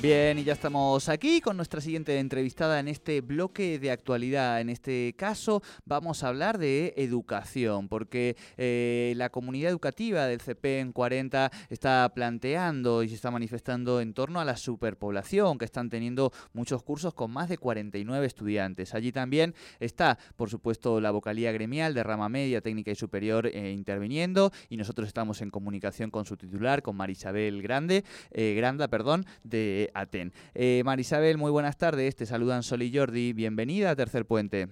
Bien, y ya estamos aquí con nuestra siguiente entrevistada en este bloque de actualidad. En este caso vamos a hablar de educación, porque eh, la comunidad educativa del CP en 40 está planteando y se está manifestando en torno a la superpoblación, que están teniendo muchos cursos con más de 49 estudiantes. Allí también está, por supuesto, la vocalía gremial de rama media, técnica y superior eh, interviniendo, y nosotros estamos en comunicación con su titular, con Marisabel Grande, eh, Granda, perdón, de Aten. Eh, Marisabel, muy buenas tardes. Te saludan Sol y Jordi. Bienvenida a Tercer Puente.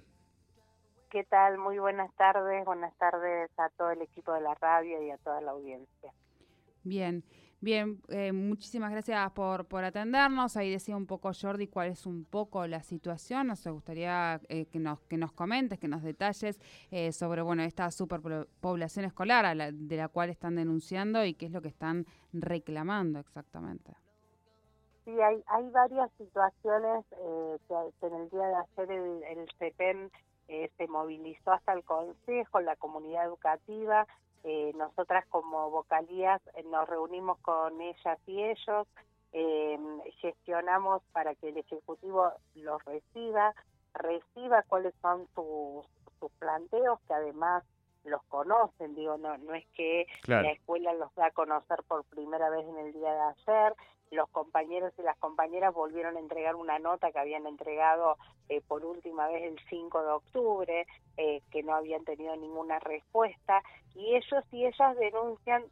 ¿Qué tal? Muy buenas tardes. Buenas tardes a todo el equipo de la radio y a toda la audiencia. Bien. Bien, eh, muchísimas gracias por, por atendernos. Ahí decía un poco Jordi cuál es un poco la situación. Nos gustaría eh, que, nos, que nos comentes, que nos detalles eh, sobre bueno esta superpoblación escolar de la cual están denunciando y qué es lo que están reclamando exactamente. Sí, hay, hay varias situaciones eh, que, en el día de ayer el, el CEPEM eh, se movilizó hasta el Consejo, la comunidad educativa. Eh, nosotras como vocalías nos reunimos con ellas y ellos, gestionamos para que el Ejecutivo los reciba, reciba cuáles son sus, sus planteos, que además los conocen, digo, no, no es que la escuela los da a conocer por primera vez en el día de ayer, los compañeros y las compañeras volvieron a entregar una nota que habían entregado eh, por última vez el 5 de octubre, eh, que no habían tenido ninguna respuesta, y ellos y ellas denuncian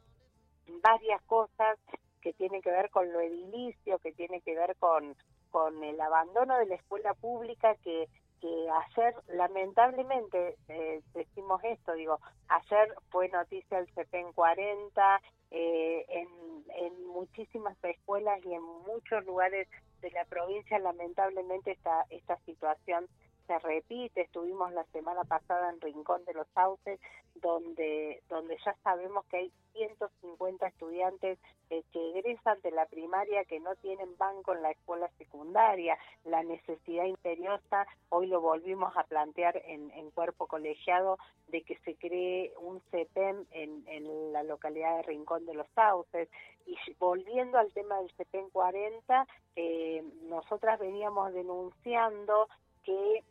varias cosas que tienen que ver con lo edilicio, que tiene que ver con, con el abandono de la escuela pública que que ayer, lamentablemente, eh, decimos esto, digo, ayer fue noticia el CEPEN 40, eh, en, en muchísimas escuelas y en muchos lugares de la provincia, lamentablemente, esta, esta situación se repite. Estuvimos la semana pasada en Rincón de los Sauces, donde, donde ya sabemos que hay 150 estudiantes eh, que egresan de la primaria que no tienen banco en la escuela secundaria. La necesidad imperiosa, hoy lo volvimos a plantear en, en cuerpo colegiado, de que se cree un CEPEM en, en la localidad de Rincón de los Sauces. Y volviendo al tema del CEPEM 40, eh, nosotras veníamos denunciando que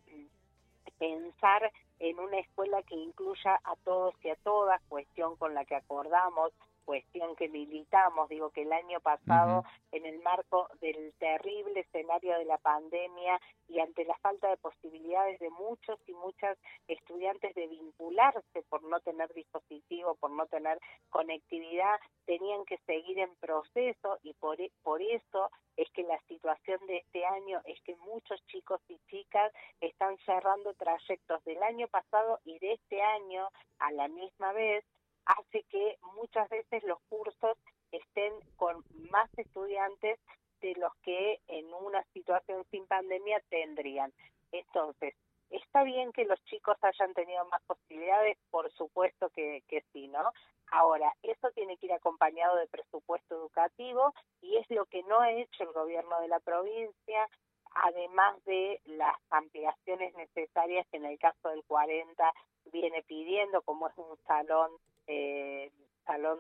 pensar en una escuela que incluya a todos y a todas, cuestión con la que acordamos cuestión que militamos, digo que el año pasado en el marco del terrible escenario de la pandemia y ante la falta de posibilidades de muchos y muchas estudiantes de vincularse por no tener dispositivo, por no tener conectividad, tenían que seguir en proceso y por, e, por eso es que la situación de este año es que muchos chicos y chicas están cerrando trayectos del año pasado y de este año a la misma vez hace que muchas veces los cursos estén con más estudiantes de los que en una situación sin pandemia tendrían. Entonces, ¿está bien que los chicos hayan tenido más posibilidades? Por supuesto que, que sí, ¿no? Ahora, eso tiene que ir acompañado de presupuesto educativo y es lo que no ha hecho el gobierno de la provincia, además de las ampliaciones necesarias que en el caso del 40 viene pidiendo, como es un salón eh, salón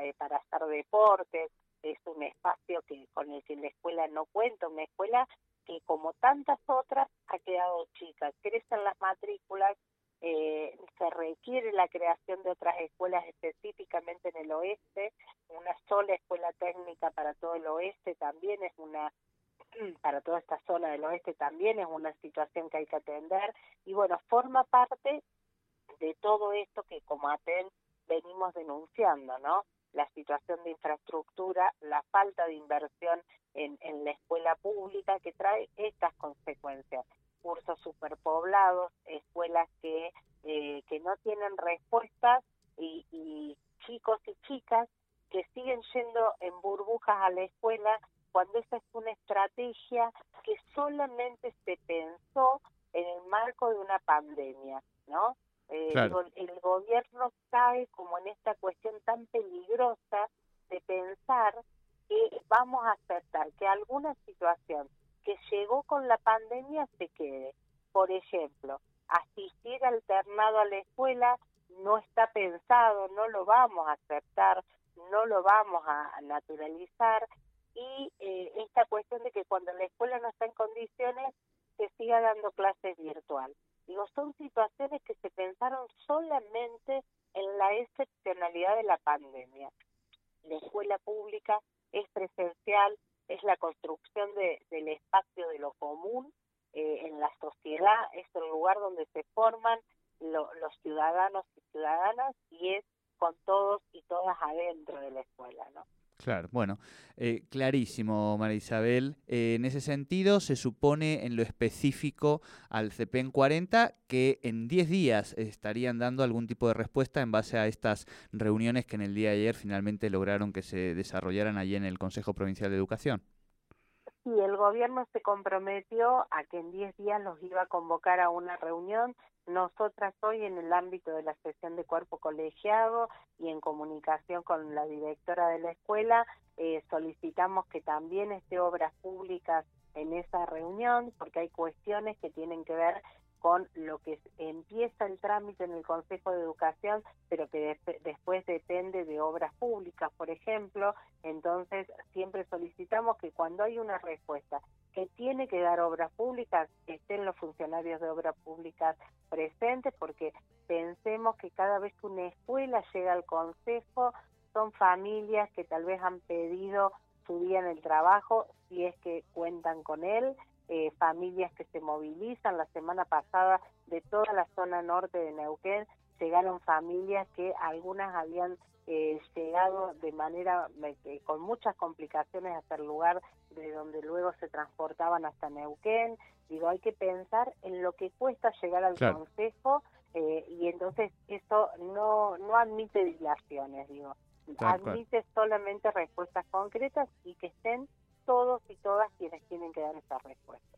eh, para hacer deportes, es un espacio que con el que la escuela no cuenta, una escuela que como tantas otras ha quedado chica, crecen las matrículas, eh, se requiere la creación de otras escuelas específicamente en el oeste, una sola escuela técnica para todo el oeste también es una para toda esta zona del oeste también es una situación que hay que atender y bueno, forma parte de todo esto que como ATEN venimos denunciando, ¿no? La situación de infraestructura, la falta de inversión en, en la escuela pública que trae estas consecuencias. Cursos superpoblados, escuelas que, eh, que no tienen respuestas y, chicos y chicas que siguen yendo en burbujas a la escuela cuando esa estrategia que solamente se pensó en el marco de una pandemia, ¿no? Eh, el gobierno cae como en esta cuestión tan peligrosa de pensar que vamos a aceptar que alguna situación que llegó con la pandemia se quede. Por ejemplo, asistir alternado a la escuela no está pensado, no lo vamos a aceptar, no lo vamos a naturalizar y eh, esta cuestión de que cuando la escuela no está en condiciones, se siga dando clases virtual. Digo, son situaciones que se pensaron solamente en la excepcionalidad de la pandemia. La escuela pública es presencial, es la construcción de, del espacio de lo común eh, en la sociedad, es el lugar donde se forman los ciudadanos y ciudadanas y es con todos y todas adentro de la escuela, ¿no? Claro, bueno, eh, clarísimo, María Isabel. Eh, en ese sentido, se supone en lo específico al CPEN 40 que en 10 días estarían dando algún tipo de respuesta en base a estas reuniones que en el día de ayer finalmente lograron que se desarrollaran allí en el Consejo Provincial de Educación. Sí, el gobierno se comprometió a que en 10 días los iba a convocar a una reunión. Nosotras hoy en el ámbito de la sesión de cuerpo colegiado y en comunicación con la directora de la escuela eh, solicitamos que también esté obras públicas en esa reunión porque hay cuestiones que tienen que ver con lo que empieza el trámite en el Consejo de Educación, pero que después depende de obras públicas, por ejemplo. Entonces, siempre solicitamos que cuando hay una respuesta que tiene que dar obras públicas, estén los funcionarios de obras públicas presentes, porque pensemos que cada vez que una escuela llega al consejo, son familias que tal vez han pedido su día en el trabajo, si es que cuentan con él, eh, familias que se movilizan. La semana pasada de toda la zona norte de Neuquén llegaron familias que algunas habían eh, llegado de manera eh, con muchas complicaciones hasta el lugar de donde luego se transportaban hasta Neuquén. Digo, hay que pensar en lo que cuesta llegar al Consejo eh, y entonces eso no, no admite dilaciones, digo. admite solamente respuestas concretas y que estén todos y todas quienes tienen que dar esa respuesta.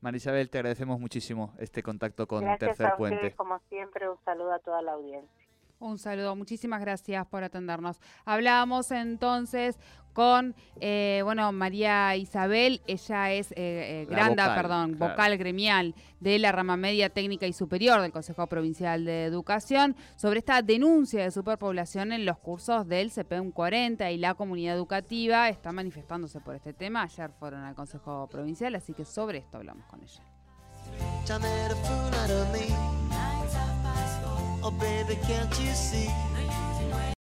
Marisabel, te agradecemos muchísimo este contacto con Gracias Tercer a Puente. como siempre, un saludo a toda la audiencia. Un saludo, muchísimas gracias por atendernos. Hablábamos entonces con, eh, bueno, María Isabel, ella es eh, eh granda, perdón, vocal gremial de la rama media técnica y superior del Consejo Provincial de Educación, sobre esta denuncia de superpoblación en los cursos del CPM 40 y la comunidad educativa está manifestándose por este tema. Ayer fueron al Consejo Provincial, así que sobre esto hablamos con ella.